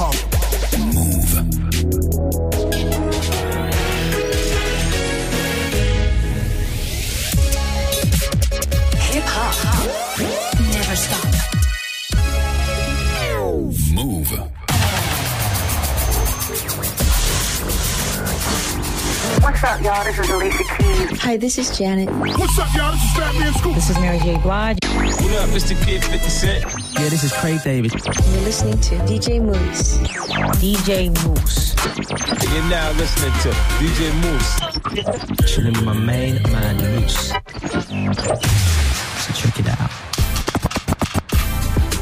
hop. Move. Hip hop. Never stop. Move. What's up, y'all? This is Alicia Keys. Hi, this is Janet. What's up, y'all? This is Fat Man Scoop. This is Mary J. Blige. What up, Mr. Kid 50 Cent? Yeah, this is Craig David. You're listening to DJ Moose. DJ Moose. You're now listening to DJ Moose. Chilling with my main man, Moose. So check it out.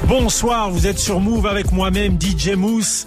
Bonsoir, vous êtes sur Move avec moi-même DJ Mousse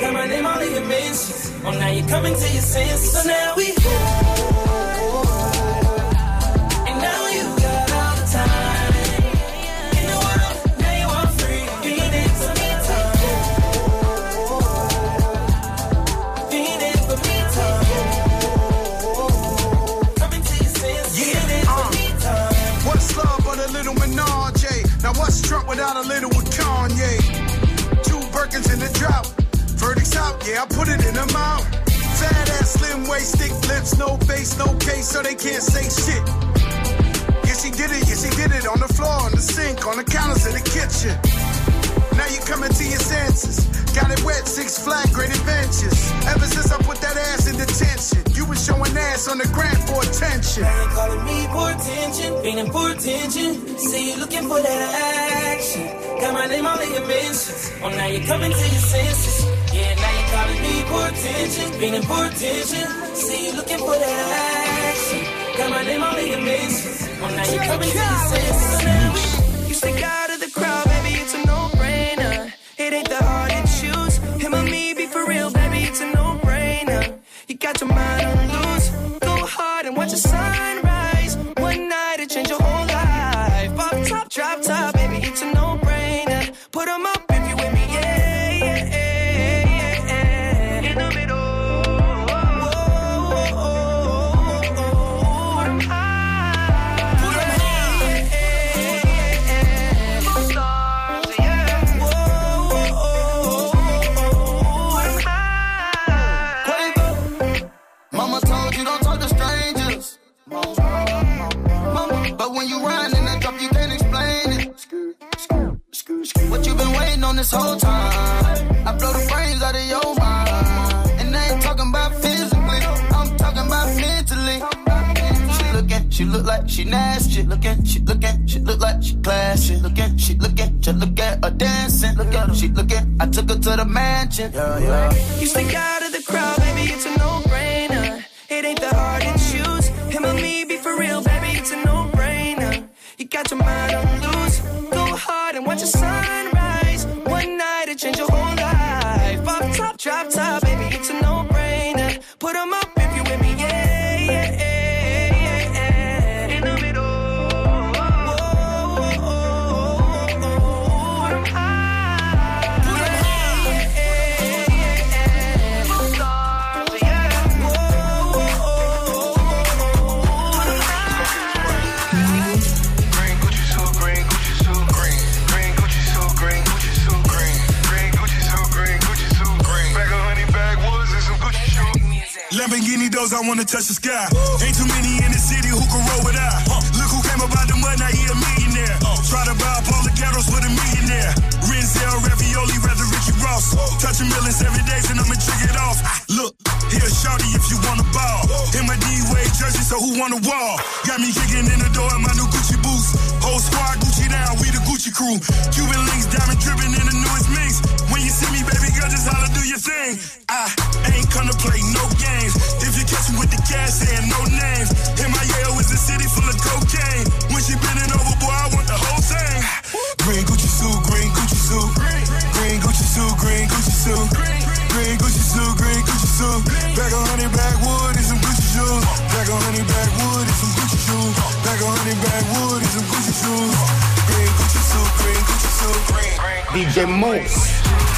Got my name all in your mentions. Oh, now you coming to your senses. Yeah, now you calling me for attention, feeling for attention. Say you looking for that action. Got my name all in your mentions. Oh, now you coming to your senses. So now we. And now you got all the time in the world. Now you are free. Feeling for me time. Feeling for me time. Coming to your senses. Feeling for. Uh, what's love but a little menage? Now what's Trump without a little Yeah, I put it in her mouth. Fat ass, slim waist, thick lips, no face, no case, so they can't say shit. Yeah, she did it, yes, he did it on the floor, on the sink, on the counters in the kitchen. Now you coming to your senses. Got it wet, six flat, great adventures. Ever since I put that ass in detention, you was showing ass on the grant for attention. Now you calling me for attention, feeling for attention. Say you looking for that action. Got my name all in your mentions. Oh, now you coming to your senses. Yeah, now you're calling me feeling for attention. Say you looking for that action. Got my name all in your mentions. Oh, now you're coming to your senses. So now we- this whole time? I blow the brains out of your mind. And I ain't talking about physically, I'm talking about mentally. She looking, she look like she nasty. Look Looking, she looking, she look like she classy. Looking, she looking, just look at her dancing. Look at her, she looking. I took her to the mansion. Yeah, yeah. You stick out of the crowd, baby, it's a no-brainer. It ain't that hard to choose. Him or me, be for real, baby, it's a no-brainer. You got your mind on loose. Go hard and watch the sunrise. Drop top, baby, it's a no-brainer. Put 'em up Doors, I wanna touch the sky. Ain't too many in the city who can roll with I. Look who came up out the mud, now he a millionaire. Try to buy the ghettos with a millionaire. Renzel, ravioli, rather Ricky Ross. Touching millions every day, and I'ma trick it off. Ah, look, here, shorty, if you wanna ball. In my D-Wade jersey, so who the wall? Got me kicking in the door in my new Gucci boots. Whole squad Gucci down, we the Gucci crew. Cuban links, diamond dripping in the baby just holla, do your thing. I ain't to play no games. If you catch me with the cash, saying no names. In my Yale is a city full of cocaine. When she bending over, boy, I want the whole thing. Green Gucci suit, green Gucci suit. Green Gucci suit, green Gucci suit. Green Gucci suit. Green Gucci suit. Back a hundred backwood and some Gucci shoes. Back a hundred backwood and some Gucci shoes. Back a hundred backwood and some Gucci shoes. Green Gucci suit, green Gucci suit, green. DJ Mouss.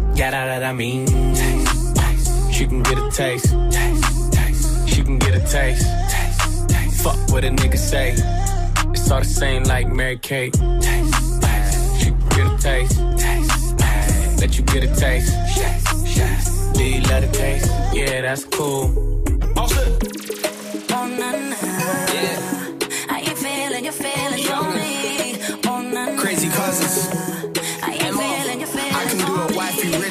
yeah, that, that I mean. Taste, taste. She can get a taste. taste, taste. She can get a taste. taste, taste. Fuck what a nigga say. It's all the same like Mary Kate. Taste, taste. She can get a taste. taste, taste. Let you get a taste. Yes, yes. Do you love the taste? Yeah, that's cool.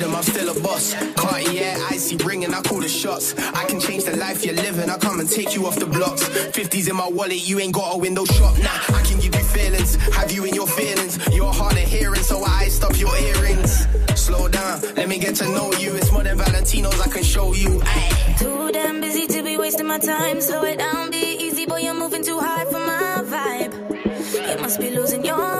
I'm still a boss. Cartier, icy ring, I call the shots. I can change the life you're living. I come and take you off the blocks. 50s in my wallet, you ain't got a window shop. Nah, I can give you feelings, have you in your feelings. You're hard of hearing, so I stop your earrings. Slow down, let me get to know you. It's more than Valentino's, I can show you. Ay. Too damn busy to be wasting my time. Slow it down, be easy, boy. You're moving too high for my vibe. You must be losing your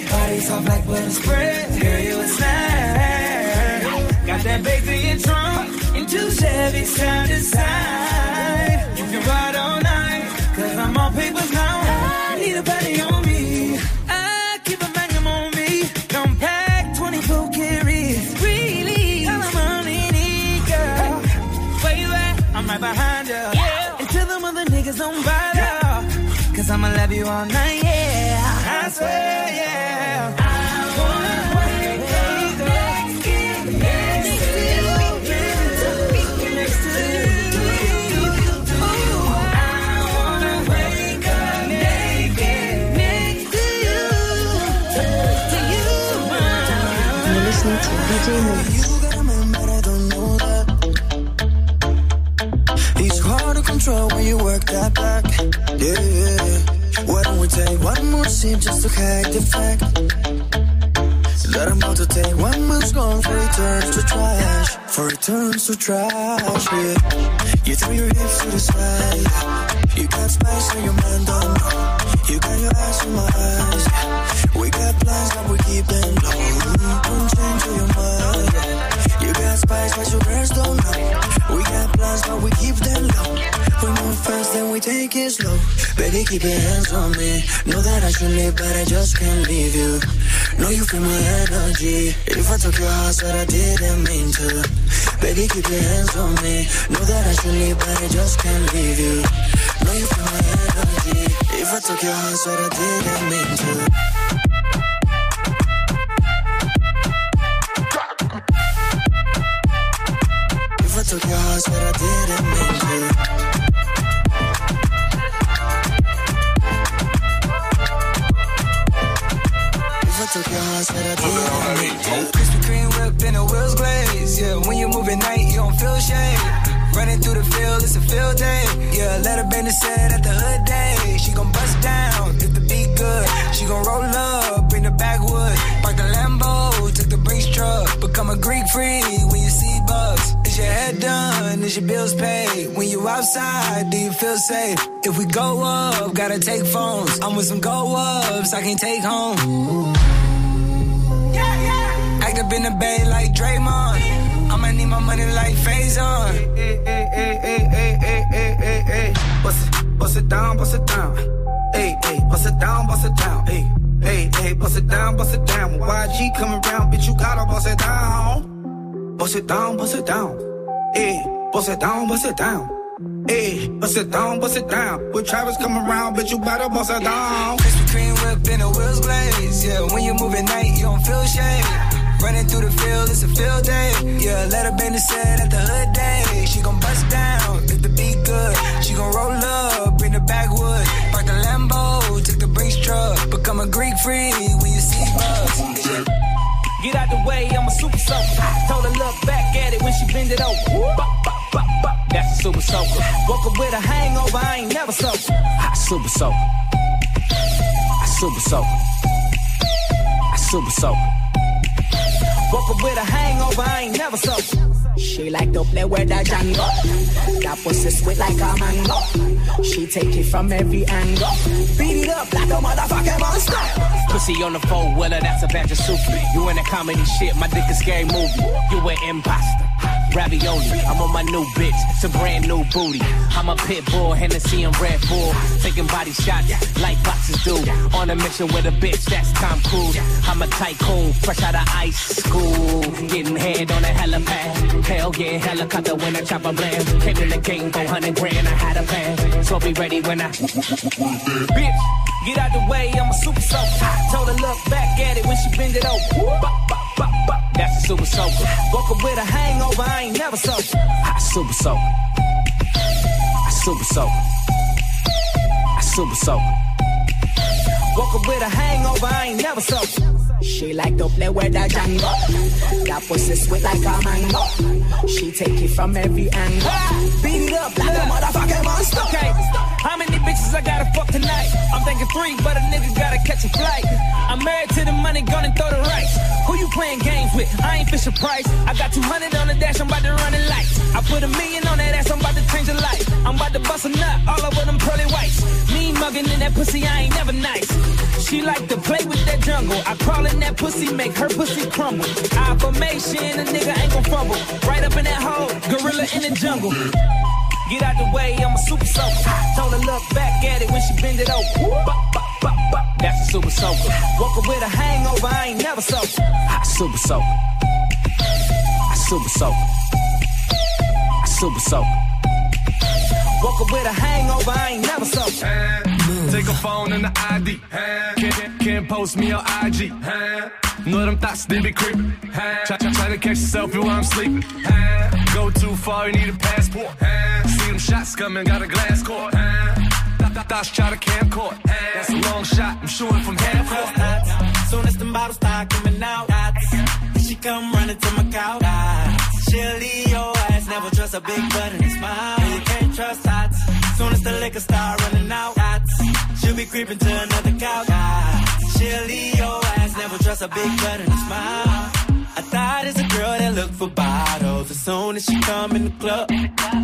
bodies off like butter spread. Girl, you a snack. Got that baked in trunk, and two Chevy side to side. You can ride all night, cause I'm all papers now. I need a body on me. I keep a magnum on me. Don't pack 24 carries. Really, all I'm on need, girl. Where you at? I'm right behind you. Yeah. And tell them other niggas don't bother. Cause I'ma love you all night, sip just to hide the fact that I'm about to take one more gone for it turns to trash. For it turns to trash. Yeah. You throw your hips to the side. You got spice on your mind, don't know. You got your eyes on my eyes. We got plans, but we keep them low. Don't change your mind. You got spice, but your girls don't know. We got plans, but we keep them low. We move fast, then we take it slow. Baby, keep your hands on me. Know that I should leave, but I just can't leave you. Know you feel my energy. If I took your heart, said I didn't mean to. Baby, keep your hands on me. Know that I should leave, but I just can't leave you. If I took your heart, said I didn't mean to. If I took your heart, said I didn't mean to. free when you see bugs? Is your head done? Is your bills paid? When you outside, do you feel safe? If we go up, gotta take phones. I'm with some go ups, I can take home. Yeah, yeah. Act up in the bay like Draymond. I'ma need my money like Faison. Bust it, bust it down, bust it down. Hey, hey, bust it down, bust it down. Hey, hey, hey, bust it down, bust it down. When YG coming round, bitch, you gotta bust it down. Bust it down, bust it down. Hey, bust it down, bust it down. Hey, bust it down, bust it down. When Travis come around, bitch, you better bust it down. Krispy Kreme whip and the wheels glaze. Yeah, when you move at night, you don't feel shade. Running through the field, it's a field day. Yeah, let her bend the set at the hood day. She gon' bust down if the beat good. She gon' roll up, bring the backwood. Park the Lambo, took the Brinks truck. Become a Greek freak when you see bugs. Get out the way, I'm a super soaker. Told her look back at it when she bend it over. Bop, bop, bop, bop. That's a super soaker. Woke up with a hangover, I ain't never sober. I super soaker. I super soaker. I super soaker. Woke up with a hangover, I ain't never sober. She like to play with that Django. That pussy sweet like a mango. She take it from every angle. Beat it up like a motherfucking monster. Pussy on the four wheeler, that's a batch of soup. You in a comedy shit, my dick a scary movie. You an imposter. Ravioli, I'm on my new bitch, it's a brand new booty. I'm a pit bull, Hennessy and Red Bull. Taking body shots like boxes do. On a mission with a bitch, that's Tom Cruise. I'm a tycoon, fresh out of high school. Getting head on a helipad. Hell yeah, helicopter when I chop a blam. Came in the game, 400 grand, I had a plan. So be ready when I. Bitch, get out the way, I'm a super. Told her look back at it when she bend it over. Super soaker. Woke up with a hangover, I ain't never sober. I super soaker. I super soaker. I super soaker. Woke up with a hangover, I ain't never sober. She like to play with that Django. That pussy sweet like a mango. She take it from every angle. Beat it up like a motherfucking monster. Okay, many bitches I gotta fuck tonight? I'm thinking three, but a nigga gotta catch a flight. I'm married to the money, gonna throw the rice. Who you playing games with? I ain't Fisher Price. I got 200 on the dash, I'm about to run it lights. I put a million on that ass, I'm about to change a life. I'm about to bust a nut all over them pearly whites. Me mugging in that pussy, I ain't never nice. She like to play with that jungle. I crawl in that pussy, make her pussy crumble. Affirmation, a nigga ain't gon' fumble. Right up in that hole, gorilla in the jungle. Get out the way, I'm a super soaker. Told her look back at it when she bend it over. That's a super soaker. Up with a hangover, I ain't never sober. I super soaker. Super soaker. Super soaker. Up with a hangover, I ain't never sober. Take a phone and the ID. Can't, can't post me on IG. Know them thoughts, they be creeping. Try, try, to catch selfie while I'm sleeping. Go too far, you need a passport. See them shots coming, got a glass court. Thoughts try to camcord. That's a long shot, I'm shooting from half court. Soon as the bottles start coming out, she come running to my couch. She'll leave your ass, never trust a big butt and a smile. You can't trust that. Soon as the liquor start running out, she'll be creeping to another couch. She'll your ass, never trust a big butt and a smile. I thought it's a girl that look for bottles. As soon as she come in the club,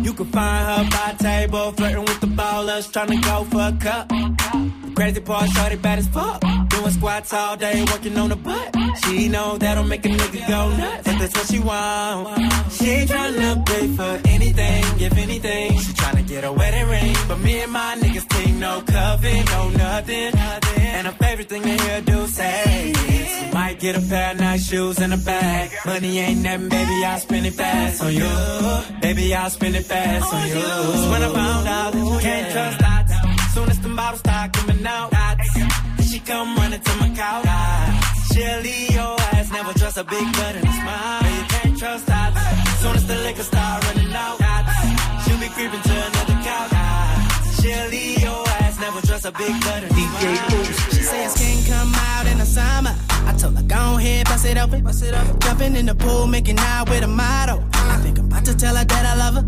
you can find her by table, flirting with the ballers, trying to go for a cup. Crazy part, shorty bad as fuck. Doing squats all day, working on the butt. She know that'll make a nigga go nuts. But that's what she want. She ain't tryna pay for anything, if anything. She tryna get a wedding ring. But me and my niggas team, no coven, no nothing. And her favorite thing to hear do say is, might get a pair of nice shoes and a bag. Money ain't nothing, baby, I'll spend it fast on you. Baby, I'll spend it fast on you. When I found out that you can't trust that. Bottles start coming out, she come running to my couch. Leave your ass, never trust a big butt and a smile. You can't trust that. Soon as the liquor start running out, she'll be creeping to another couch. Leave your never trust a big and a smile. She says skin come out in the summer. I told her go ahead, bust it open, bust it up. Jumping in the pool, making out with a model. I think I'm about to tell her that I love her.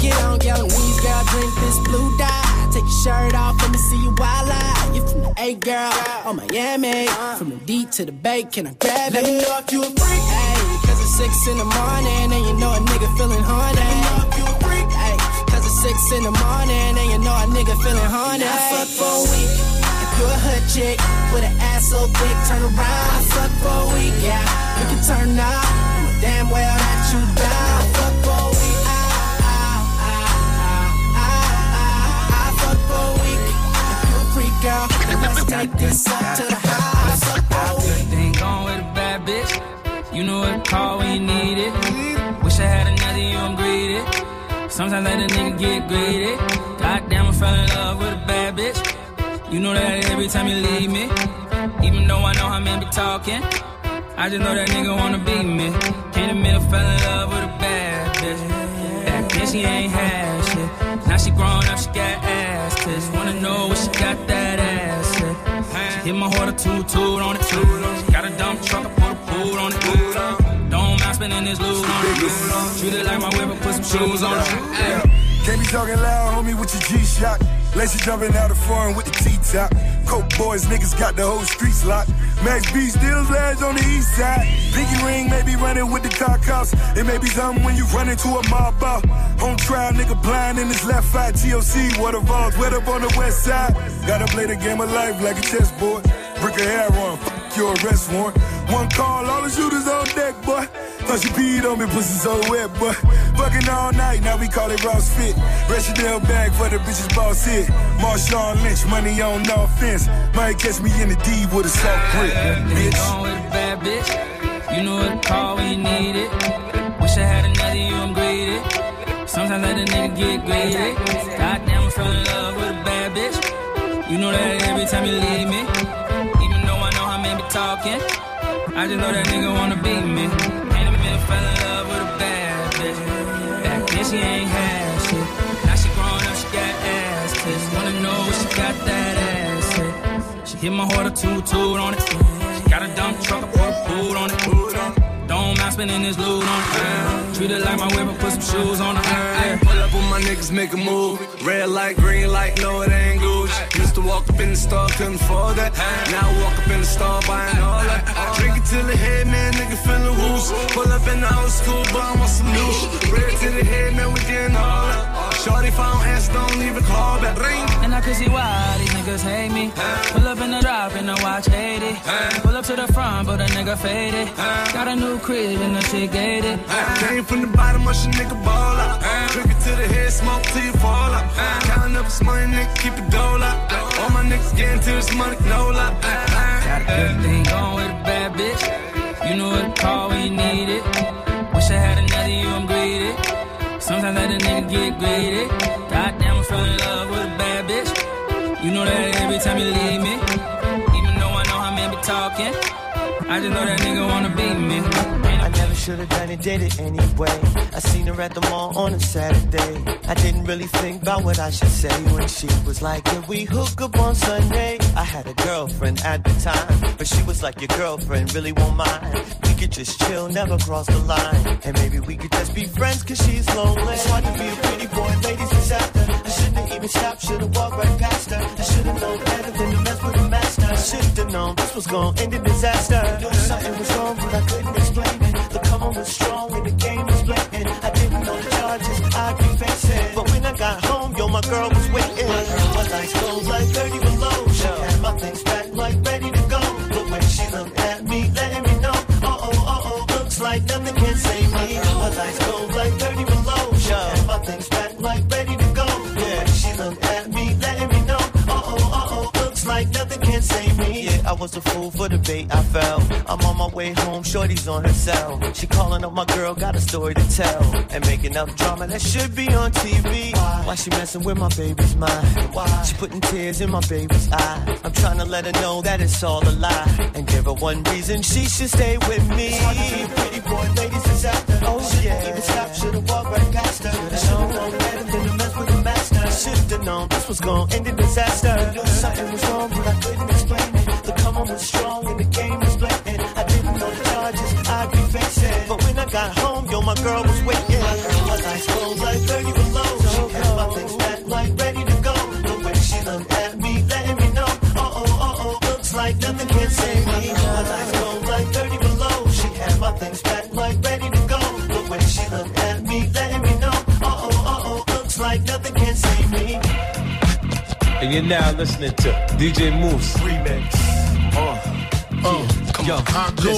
Get on your knees, girl, drink this blue dye. Take your shirt off, let me see you wild out. You from the A girl, on Miami. From the D to the Bay, can I grab it? Let me know if you a freak. Hey, cause it's six in the morning and you know a nigga feeling horny. Let me know if you six in the morning and you know a nigga feeling horny. I fuck for a week. If you're a hood chick with an ass so big, turn around. I fuck for a week, yeah. You can turn up. Damn well that you down. I fuck for a week. Ah, ah, ah, ah, ah, I fuck for a week. If you a freak then let's take this up to the house. I fuck for a week. Thing gone with a bad bitch. You know what to call when you need it. Wish I had another you, I'm greedy. Sometimes let a nigga get greedy. Goddamn, I fell in love with a bad bitch. You know that every time you leave me. Even though I know how men be talking. I just know that nigga wanna be me. Can't admit I fell in love with a bad bitch. That bitch, she ain't had shit. Now she grown up, she got ass tits. Wanna know what she got that ass at. She hit my heart a toot toot on it got a dump truck, I put a boot on it. Don't this loot on it. Treat it like my put some shoes on it. Can't be talking loud, homie, with your G shot. Lacy jumping out of foreign with the T-top. Coke boys, niggas got the whole streets locked. Max B still lads on the east side. Pinky ring may be running with the car cops. It may be something when you run into a mob out. On trial, nigga blind in his left eye. TOC, water vaults, wet up on the west side. Gotta play the game of life like a chessboard. Brick a hair on, fuck your arrest warrant. One call, all the shooters on deck, boy. Thought you peed on me, pussy so wet, boy. Fucking all night, now we call it Ross Fit. Chanel bag for the bitches boss hit. Marshawn Lynch, money on no offense. Might catch me in the D with a soft grip, bitch. Gone with a bad bitch. You know what to call when you need it. Wish I had another you, I'm greedy. Sometimes let a nigga get greedy. Goddamn, I fell in love with a bad bitch. You know that every time you leave me. Even though I know how men be talking. I just know that nigga wanna beat me. Fell in love with a bad bitch. Back then she ain't had shit. Now she grown up, she got ass tits. Wanna know if she got that ass hit. She hit my heart a toot toot on it. She got a dump truck, I put a boot on it. Don't mind spending this loot on it. Treat it like my whip, I put some shoes on it. Pull up with my niggas, make a move. Red light, green light, no, it ain't. Used to walk up in the store, couldn't afford that. Now I walk up in the store, buying all that. I Drink it till the head, man, nigga feeling loose. Pull up in the old school, but I want some new. Red to the head, man, we getting all that. Shorty, I don't answer, don't even call back. Ring. And I can see why these niggas hate me. Pull up in the drop and the watch 80. Pull up to the front, but a nigga faded. Got a new crib and the shit gated. Came from the bottom, watch a nigga ball out. Drink it to the head, smoke till you fall out. Counting up this money, nigga, keep it dole out. All my niggas getting to this money, no lie. Got a good thing going with a bad bitch. You know what to call when you need it. Wish I had another you, I'm greedy. Sometimes let a nigga get greedy. Goddamn, I'm falling in love with a bad bitch. You know that every time you leave me. Even though I know how men be talking. I just know that nigga wanna beat me. I never should have done it, did it anyway. I seen her at the mall on a Saturday. I didn't really think about what I should say when she was like, Can we hook up on Sunday? I had a girlfriend at the time, but she was like, Your girlfriend really won't mind. We could just chill, never cross the line. And maybe we could just be friends, cause she's lonely. It's hard to be a pretty boy, ladies is after. Even stopped, should've walked right past her. I should've known better than to mess with a master. I should've known this was gonna end in disaster. Knew something was wrong, but I couldn't explain it. The come on was strong and the game was blatant. I didn't know the charges I'd be facing. But when I got home, yo, my girl was waiting. My girl was like clothes like 30 below. She had my things packed like ready to go. But when she looked at me, letting me know, uh oh, uh oh, looks like nothing can save me. My lights go like was a fool for the bait I fell. I'm on my way home, shorty's on her cell. She calling up my girl, got a story to tell. And make up drama that should be on TV. Why she messing with my baby's mind? Why she putting tears in my baby's eyes? I'm trying to let her know that it's all a lie. And give her one reason she should stay with me. Pretty boy, ladies is after. Oh yeah. Even stop, should've walked right past her. Should've known better than to mess with a master. Should've known this was gonna end in disaster. Girl was waiting. My girl was ice cold like 30 below. She had my things packed like ready to go. The way she looked at me, letting me know, uh oh, uh oh, looks like nothing can save me. My ice cold like 30 below. She had my things packed like ready to go. The way she looked at me, letting me know, uh oh, uh oh, looks like nothing can save me. And you're now listening to DJ Mouss Remix. Uh, uh, come on. I go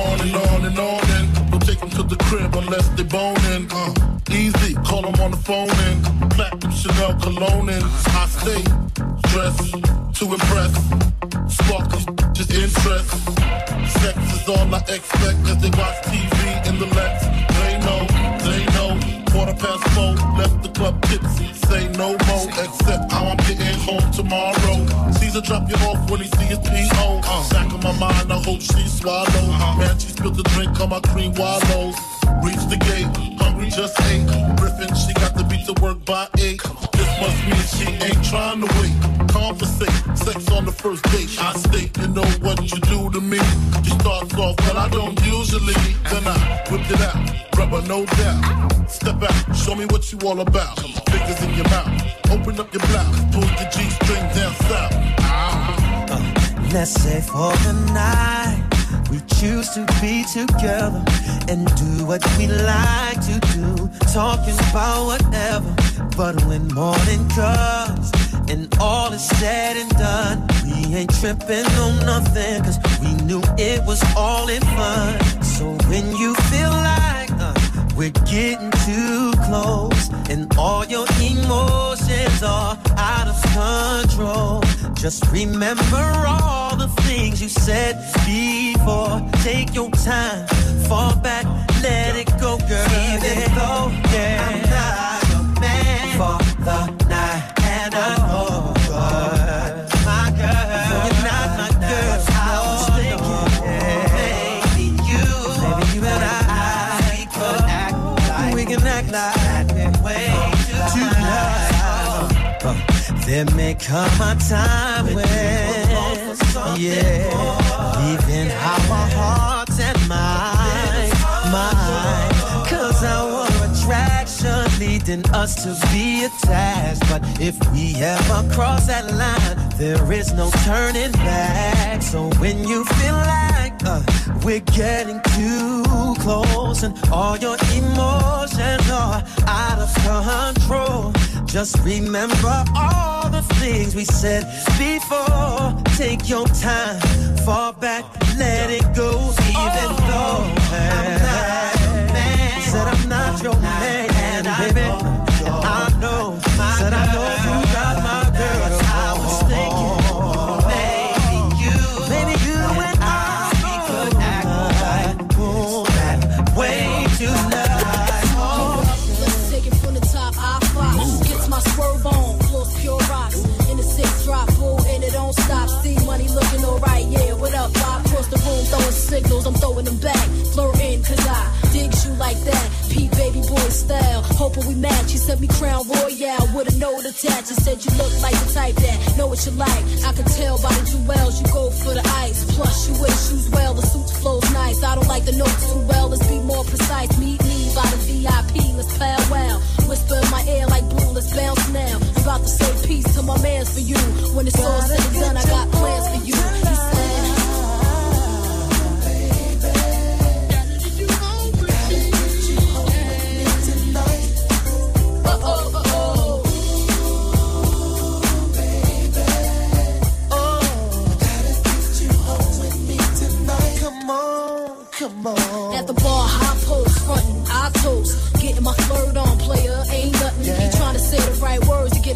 on and on and on and don't take them to the crib unless they boning. Uh, easy, call them on the phone and platinum Chanel cologne and I stay dressed to impress. Spark just interest. Sex is all I expect as they watch TV in the Lex. They know, they know. Quarter past four, left the club tipsy. Say no more, except how I'm getting home tomorrow. Caesar drop you off when he see his P.O. Uh, back of my mind, I hope she swallow. Man, she spilled the drink on my cream wallows. Reach the gate, hungry just ate. Griffin, she got to beat to work by eight. This must mean she ain't trying to wait. Conversate, sex on the first date. I state, you know what you do to me. You start off, but I don't usually. Then I whip it out, rubber no doubt. Step out, show me what you all about. Fingers in your mouth, open up your blouse, pull your G-string down south. Let's say for the night we choose to be together and do what we like to do, talking about whatever. But when morning comes and all is said and done, we ain't tripping on nothing, cause we knew it was all in fun. So when you feel like uh, we're getting too close and all your emotions are out of control. Just remember all the things you said before. Take your time, fall back, let it go, girl. Even though yeah, I'm not There may come a time when, yeah, leaving our hearts and minds, mind. Cause our attraction leading us to be attached. But if we ever cross that line, there is no turning back. So when you feel like uh, we're getting too close and all your emotions are out of control, just remember all the things we said before. Take your time, fall back, let it go, even though I'm not your man. Said I'm not your man, baby. I know, said I know signals. I'm throwing them back. Flirting cause I dig you like that. Pete baby boy style. Hoping we match. You sent me crown royale with a note attached. You said you look like the type that know what you like. I can tell by the jewels you go for the ice. Plus you wear shoes well. The suit flows nice. I don't like the notes too well. Let's be more precise. Meet me by the VIP. Let's powwow. Whisper in my ear like blue. Let's bounce now. I'm about to say peace to my mans for you. When it's all said and done, I got plans for you.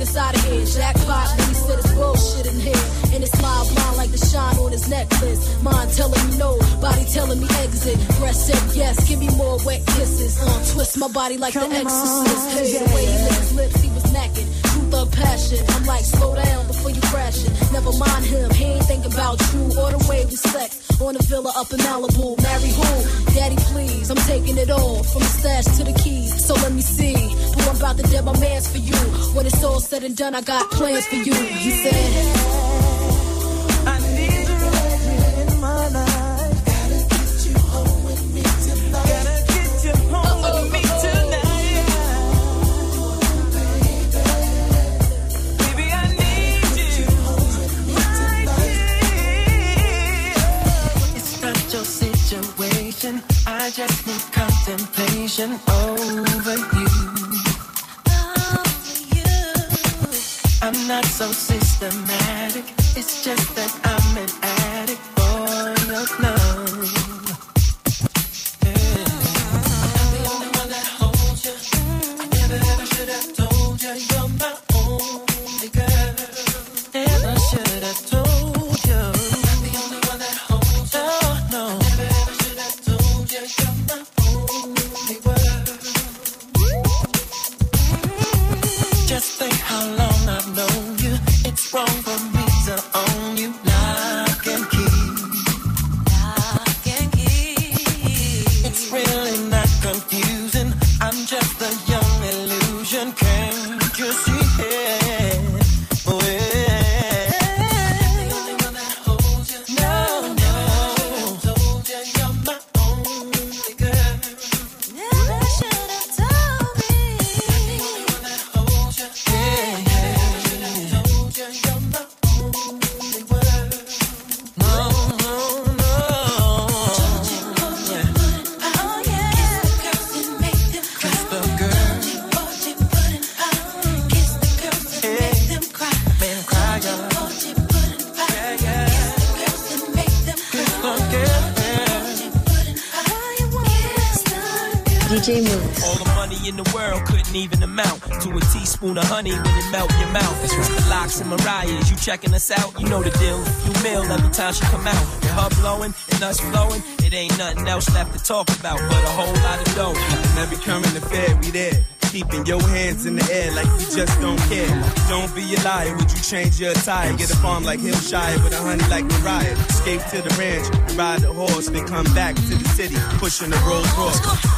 Us out of here. Jackpot, then he said it's bullshit in here. And his smile blind like the shine on his necklace. Mind telling me no, body telling me exit. Breast said yes, give me more wet kisses. Uh, twist my body like the exorcist. Hey, the way he licked his lips, he was macking. Truth of passion. I'm like, slow down before you crash it. Never mind him, he ain't thinking about you or the way we sex. On a villa up in Malibu, marry who? Daddy, please, I'm taking it all from the stash to the keys. So let me see who I'm about to dead my mans for you. When it's all said and done, I got plans for you. He said. Contemplation over you. I'm not so systematic. It's just that I'm checking us out? You know the deal. You mail every time she come out. With her blowing and us flowing, it ain't nothing else left to talk about but a whole lot of dough. And every current affair, we there. Keeping your hands in the air like you just don't care. Don't be a liar, would you change your attire? Get a farm like Hillshire with a honey like Mariah. Escape to the ranch, ride the horse, then come back to the city, pushing the Rolls Royce.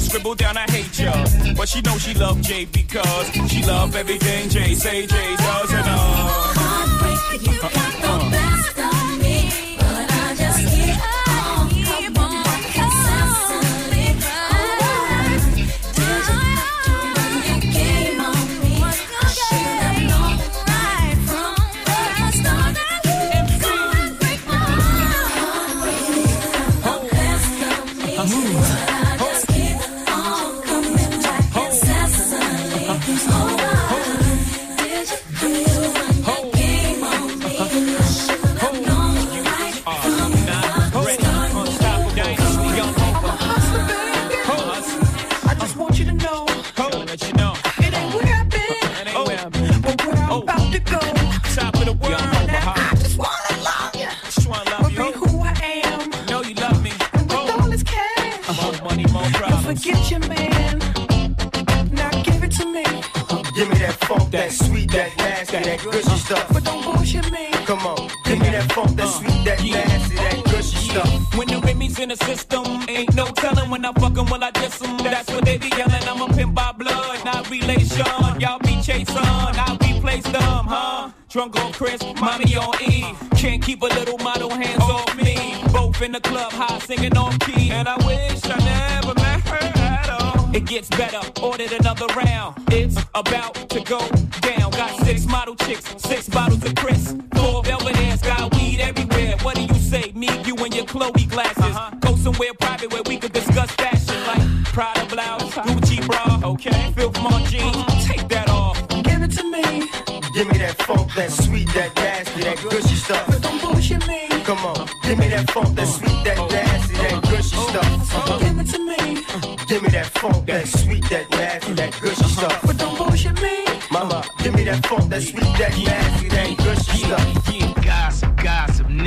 Scribble down, I hate ya. But she know she love Jay because she love everything Jay say Jay does and uh. Heartbreaker, you got the in the system, ain't no telling when I fuck 'em, will I diss 'em. That's what they be yelling. I'm a pimp by blood, not relation. Y'all be chasing, I replace them, huh? Drunk on Cris, mommy on E. Can't keep a little model hands off me. Both in the club, high singing on key. And I wish I never met her at all. It gets better, ordered another round. It's about to go down. Got six model chicks, six bottles of Cris. Somewhere private where we could discuss fashion like Prada blouse, Gucci bra, okay? Filth my jeans, mm-hmm. take that off. Give it to me. Give me that funk, that sweet, that nasty, that gushy stuff. But don't bullshit me. Come on, give me that funk, that sweet, that oh. nasty, that gushy oh. stuff. Oh. Give it to me. Uh-huh. Give me that funk, that sweet, that nasty, that gushy uh-huh. stuff. But don't bullshit me. Mama, give me that funk, that sweet, that nasty, that gushy stuff.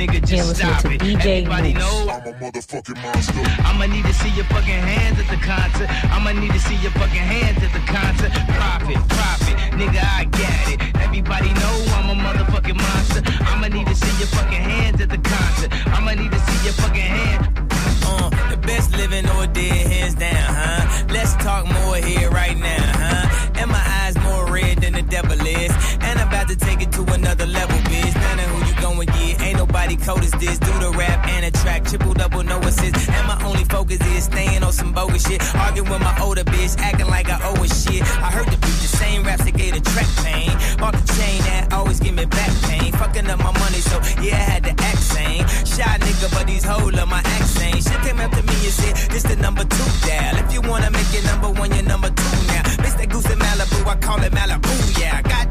Gossip, gossip, nigga, just listening stop it. DJ Everybody Mouss. know I'm a motherfucking monster. I'ma need to see your fucking hands at the concert. I'ma need to see your fucking hands at the concert. Profit, profit, nigga, I got it. Everybody know I'm a motherfucking monster. I'ma need to see your fucking hands at the concert. I'ma need to see your fucking hands. Uh, the best living or dead, hands down, huh? Let's talk more here right now, huh? And my eyes more red than the devil is. And I'm about to take it to another level, nobody cold as this. Do the rap and the track, triple double, no assist. And my only focus is staying on some bogus shit. Arguing with my older bitch, acting like I owe a shit. I heard the beat, the same raps that gave the track pain. Bought the chain that always give me back pain. Fucking up my money, so yeah, I had to act sane. Shy nigga, but these hoes love my accent. She came to me and said, This the number two dial. If you wanna make it number one, you're number two now. Miss that goose in Malibu, I call it Malibu, yeah. Goddamn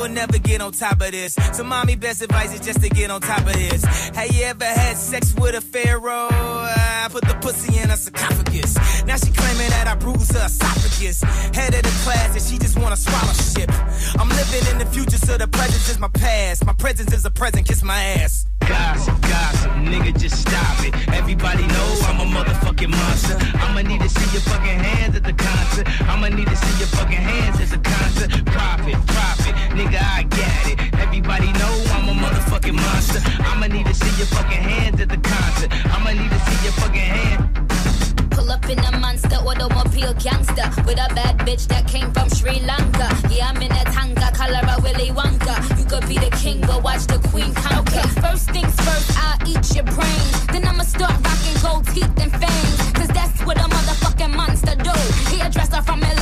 Will never get on top of this. So, mommy, best advice is just to get on top of this. Have you ever had sex with a pharaoh? I put the pussy in a sarcophagus. Now she claiming that I bruised her esophagus. Head of the class and she just wanna scholarship. I'm living in the future, so the present is my past. My presence is a present, kiss my ass. Gossip, gossip, nigga, just stop it. Everybody know I'm a motherfucking monster. I'ma need to see your fucking hands at the concert. I'ma need to see your fucking hands at the concert. Profit, profit, nigga, I got it. Everybody know I'm a motherfucking monster. I'ma need to see your fucking hands at the concert. I'ma need to see your fucking hands. Pull up in a monster automobile gangster with a bad bitch that came from Sri Lanka. Yeah, I'm in a Tonka, color of Willy Wonka. You could be the king, but watch the queen conquer. First things first, I'll eat your brains. Then I'ma start rocking gold teeth and fangs. Cause that's what a motherfucking monster do. He from Milan, from the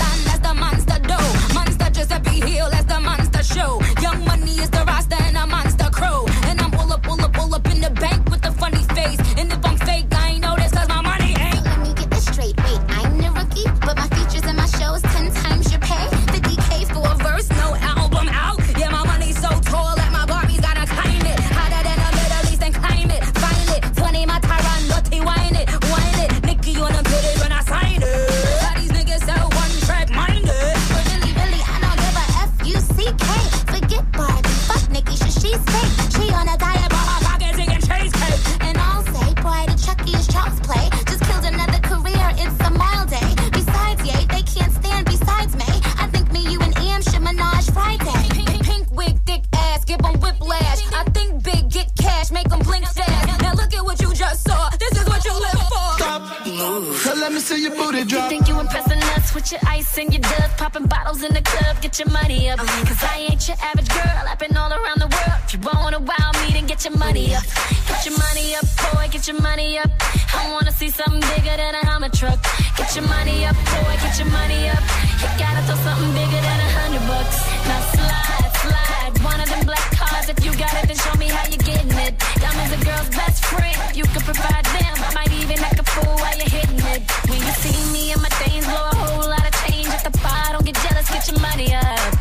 your average girl, I've been all around the world. If you wanna wow me, then get your money up. Get your money up, boy, get your money up. I wanna see something bigger than a Hummer truck. Get your money up, boy, get your money up. You gotta throw something bigger than a hundred bucks. Now slide, slide, one of them black cars. If you got it, then show me how you're getting it. Diamonds a girl's best friend. You can provide them. I might even act a fool while you're hitting it. When you see me and my things blow a whole lot of change at the bar, don't get jealous, get your money up.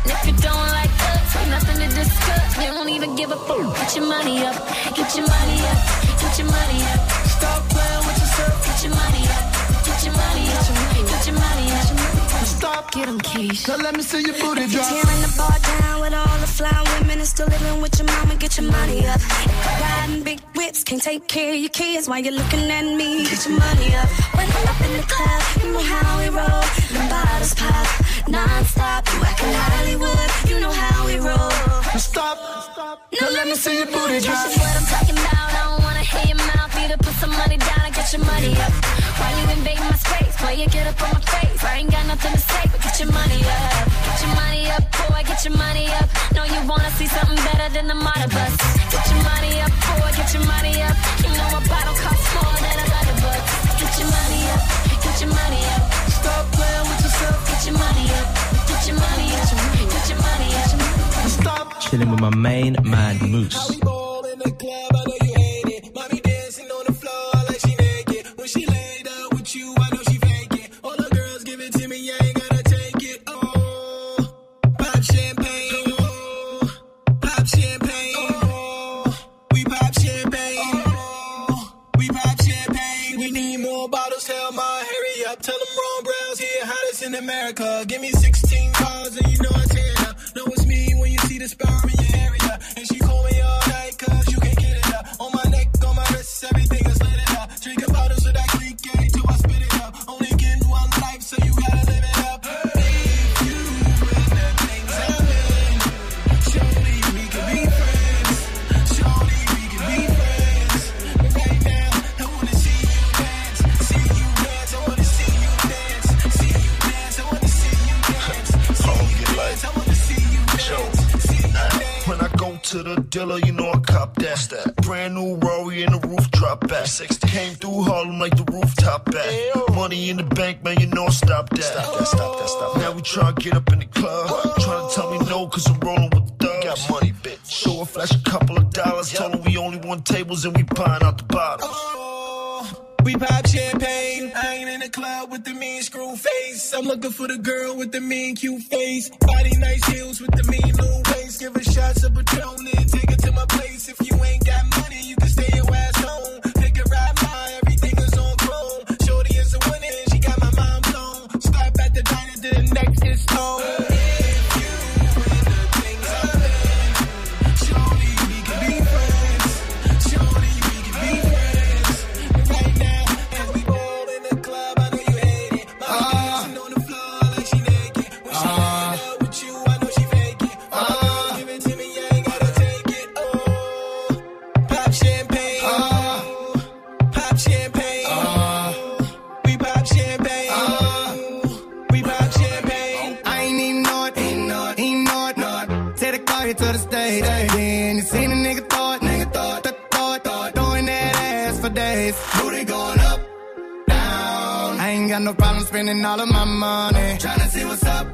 Give a fuck. Get your money up, get your money up, get your money up. Stop playing with yourself, get your money up, get your money up, get your money up. Stop, get them keys. Now let me see your booty drop. Tearing the bar down with all the fly women and still living with your mama. Get your money up. Riding big can't take care of your kids while you're looking at me. Get your money up. When I'm up in the club, you know how we roll. The bottles pop non-stop. You acting Hollywood, you know how we roll. Stop. Now let me see your booty drop. This is what I'm talking about. I don't wanna hear your mouth either. Put some money down and get your money up. Why you invading my space? Boy, you get up on my face. I ain't got nothing to say, but get your money up. Get your money up, boy, get your money up. Know you wanna see something better than the Marta bus. Get your money up, boy, get your money up. You know a bottle costs more than a hundred bucks. Get your money up, get your money up. Stop playing with yourself. Get your money up, get your money up, get your money up. Stop. Chilling with my main man, Mouss. Came through spending all of my money. Tryna see what's up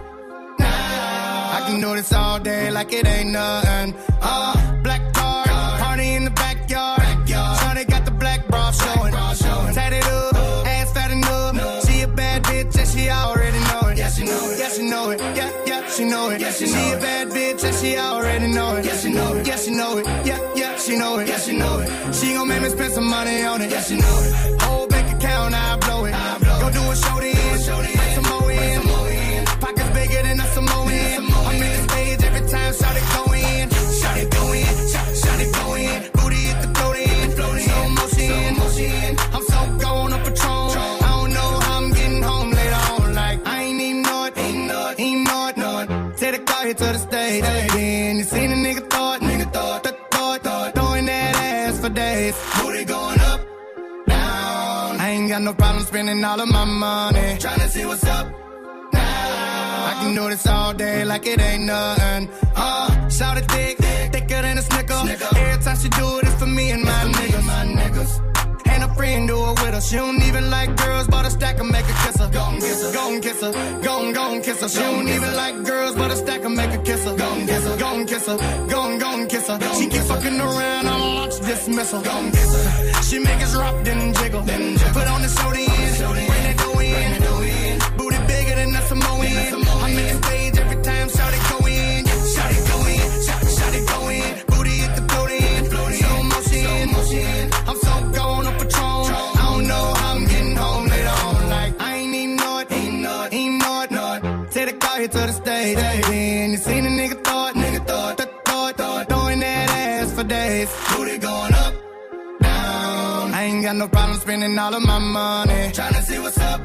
now. I can do this all day like it ain't nothing. Uh, black card, party in the backyard. Shawty got the black bra showing. Tatted up, ass fat enough. She a bad bitch and she already know it. Yeah, she know it. Yeah, she know it. Yeah, yeah, she know it. Yeah, she, she a bad bitch and she already know it. Yeah, she know it. Yeah, she know it. Yeah, yeah, she know it. Yeah, she know it. She gon' make me spend some money on it. Yeah, she know it. Whole account, I blow it. Go do a show then. More in. Pockets bigger than a Samoan. I'm in the stage every time, shout it go in. Shout it go in. Shout, it go in. Booty hit the throat in. Slow motion. I'm so gone on Patron. I don't know how I'm getting home later on. Like, I ain't even know it. Ain't know. Ain't know it. Take the car here to the stage. Then you seen a got no problem spending all of my money. Tryna see what's up. Now. I can do this all day like it ain't nothing. Uh, shout it thick, thicker than a snicker. Every time she do it, it's for me and my niggas. My niggas. And a friend do it with her. She don't even like girls, but a stack and make her kiss her. Gon' kiss her, gon' kiss her, gon' gon' kiss her. She don't even like girls, but a stack and make her kiss her. Gon' kiss her, gon' kiss her, gon' gon' kiss her. She keep fucking around, I'm launch dismissal. Gon' kiss her. She make us rock, then jiggle. Put on Take the car here to the stage. Then you seen a nigga thought, nigga thought, th- thought, thought, throwing that ass for days. Booty going up, down. I ain't got no problem spending all of my money. Tryna see what's up.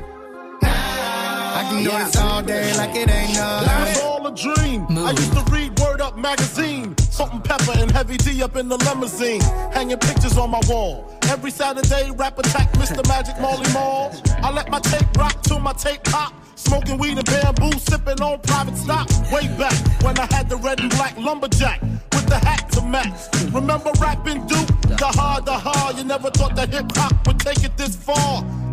I can do this all day like it ain't That was all a dream. I used to read Word Up magazine. Salt-N-Pepa and heavy D up in the limousine. Hanging pictures on my wall. Every Saturday, rap attack Mr. Magic Marley Marl. I let my tape rock till my tape pop. Smoking weed and Bambu, sipping on private stock. Way back when I had the red and black lumberjack with the hat to match. Remember rapping Duke? The hard, the hard. You never thought that hip hop would take it this far.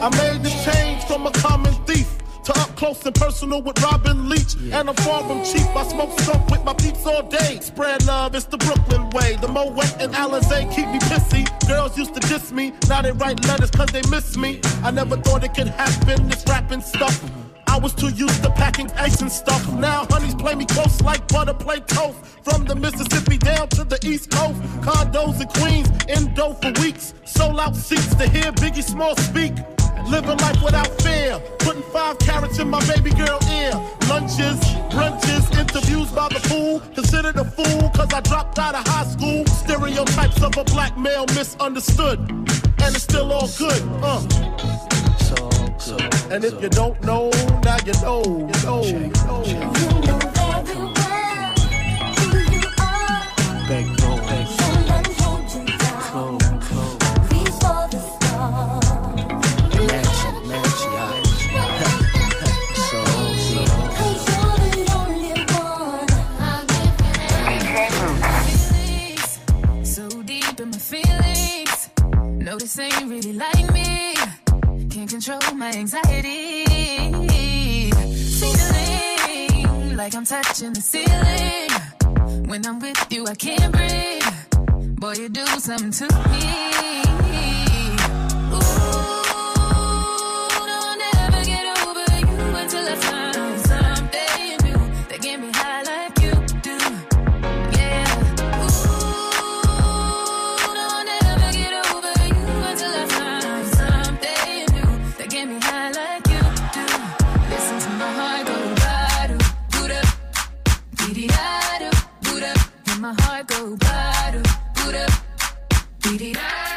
I made the change from a common thief to up close and personal with Robin Leach. And I'm far from cheap. I smoke stuff with my peeps all day. Spread love, it's the Brooklyn way. The Moet and Alizé keep me pissy. Girls used to diss me. Now they write letters cause they miss me. I never thought it could happen, this rapping stuff. I was too used to packing ice and stuff. Now honeys play me close like butter play toast. From the Mississippi down to the East Coast. Condos in Queens, indo for weeks. Sold out seats to hear Biggie Small speak. Living life without fear. Putting five carats in my baby girl ear. Lunches, brunches, interviews by the pool. Considered a fool cause I dropped out of high school. Stereotypes of a black male misunderstood. And it's still all good. Uh. And if you don't know, now you know, you know, you know. So No, this ain't really like me. Can't control my anxiety. Feeling like I'm touching the ceiling. When I'm with you, I can't breathe. Boy, you do something to me. My heart go badu, buda, dee da badu,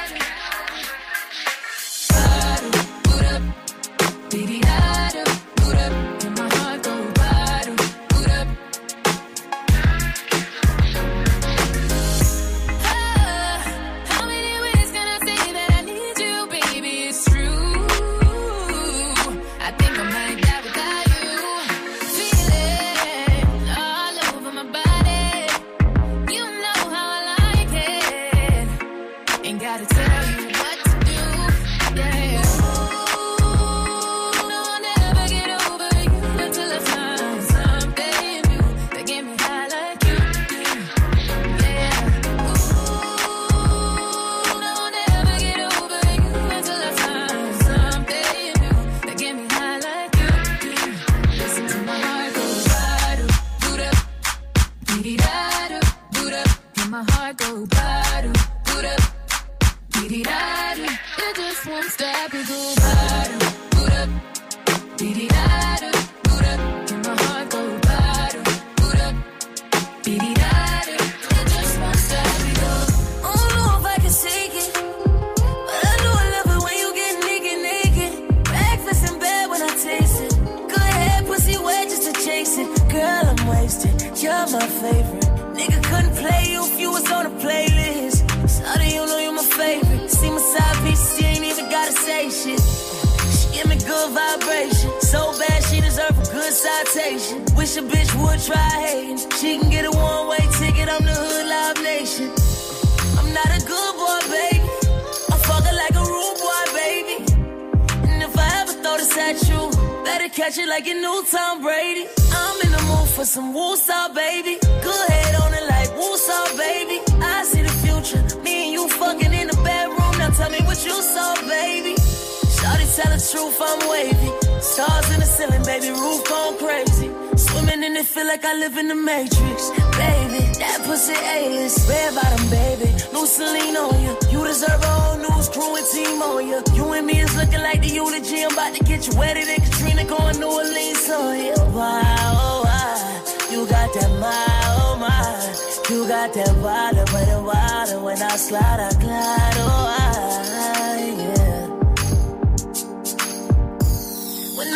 tell the truth, I'm wavy. Stars in the ceiling, baby, roof gone crazy. Swimming in it, feel like I live in the Matrix. Baby, that pussy A-list. Red bottom, baby. New Celine on you. You deserve a whole news crew and team on you. You and me is looking like the eulogy. I'm about to get you wetter than Katrina going New Orleans on you. Wow, oh, wow. You got that my, oh my. You got that water, but the water when I slide, I glide, oh I,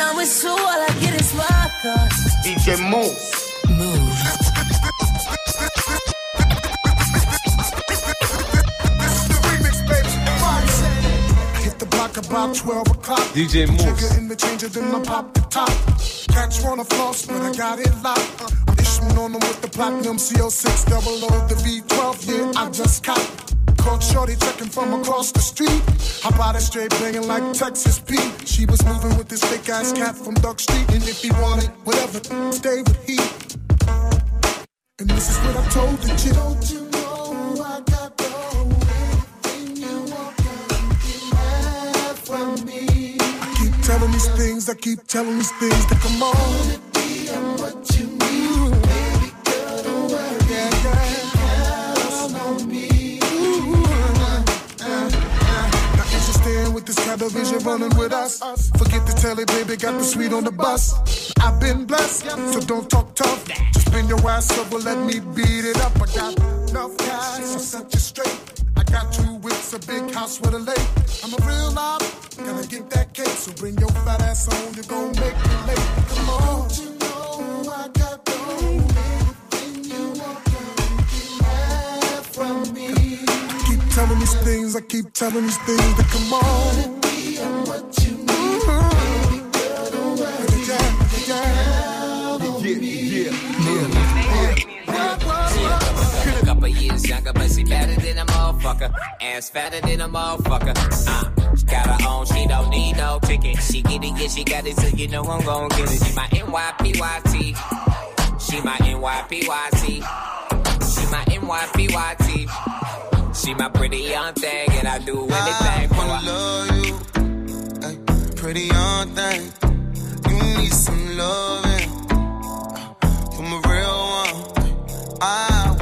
I'm with you, all I get is my thoughts. DJ Mouss. Hit the block about 12 o'clock. DJ Mouss. Trigger in the changer, then I pop the top. Cats wanna floss, but I got it locked. Uh, I'm on them with the platinum CL6 double O, the V12, yeah, I just caught. Caught Shorty checking from across the street. I bought a straight banging like Texas Pete. She was moving with this fake ass cat from Duck Street. And if he wanted whatever, stay with he. And this is what I told the chick. Don't you know I got the everything you want from me? I keep telling these things, I keep telling these things to come on. With this television running with us. Forget the telly, baby, got the suite on the bus. I've been blessed, so don't talk tough. Just bend your ass over, let me beat it up. I got enough cash, I'll set you straight. I got two whips, a big house with a lake. I'm a real mob, gotta get that cake. So bring your fat ass on, you're gonna make me late. Come on. Don't you know I got everything from me? I keep telling these things, I keep telling these things to come on. Ass fatter than a motherfucker. Uh, she got her own, she don't need no ticket. She get it, yeah, she got it, so you know I'm gon' get it. She my NYPYT. She my NYPYT. She my NYPYT. She my pretty young thing, and I do anything for wanna love you, pretty young thing. You need some loving from a real one. I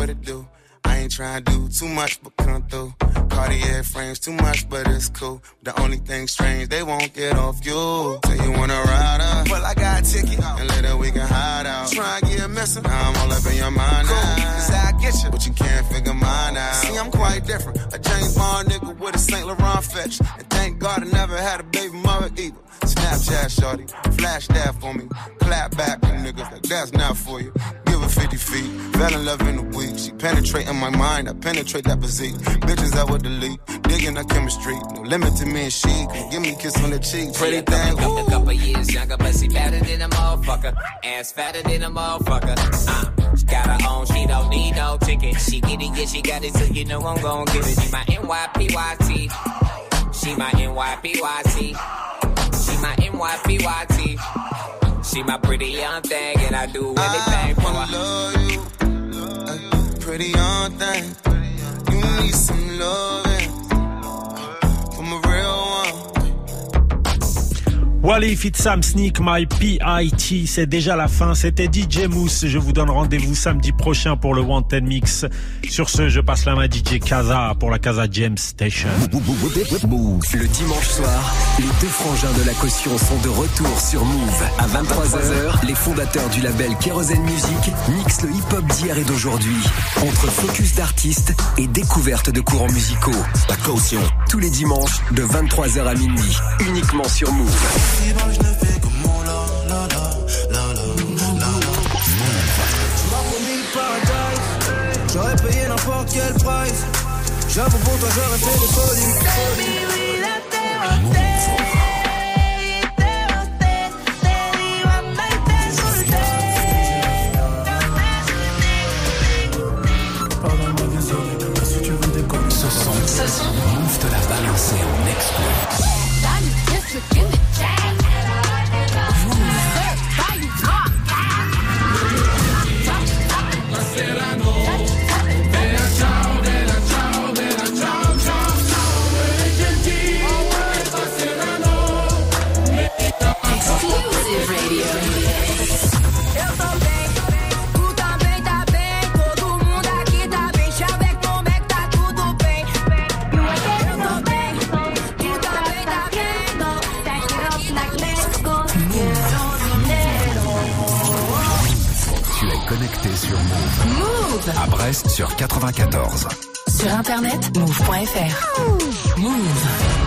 what it do? I ain't tryna do too much, but come through. Cartier frames too much, but it's cool. The only thing strange, they won't get off you. Say you wanna ride up, well I got a ticket, and later we can hide out. Try and get missing, now I'm all up in your mind cool. now. Cause I get you, but you can't figure mine out. See, I'm quite different, a James Bond nigga with a Saint Laurent fetch. And thank God I never had a baby mother either. Snapchat shorty, flash that for me. Clap back niggas like that's not for you. Give her 50 feet, fell in love in a week. She penetrating my mind, I penetrate that physique. Bitches I would delete, digging her chemistry. No limit to me and she. Give me a kiss on the cheek, pretty thing. couple, a couple years younger, but she better than a motherfucker. Ass fatter than a motherfucker. Uh, she got her own, she don't need no ticket. She get it, yeah, she got it, so you know I'm gon' get it. She my NYPYT. She my NYPYT. She my NYPYT. She my pretty young thing, and I do anything for her. love you, pretty young thing. You need some loving Wally Fit Sam Sneak My PIT, c'est déjà la fin. C'était DJ Mousse. Je vous donne rendez-vous samedi prochain pour le Wanted Mix. Sur ce, je passe la main à DJ Kaza pour la Kaza James Station. Le dimanche soir, les deux frangins de la caution sont de retour sur Move. À 23h, les fondateurs du label Kerosene Music mixent le hip-hop d'hier et d'aujourd'hui. Entre focus d'artistes et découverte de courants musicaux. La caution, tous les dimanches de 23h à minuit. Uniquement sur Move je la la la la la la la. J'aurais payé n'importe quel price. J'avoue pour toi, j'aurais fait des folies. Brest sur 94. Sur internet, move.fr. Move.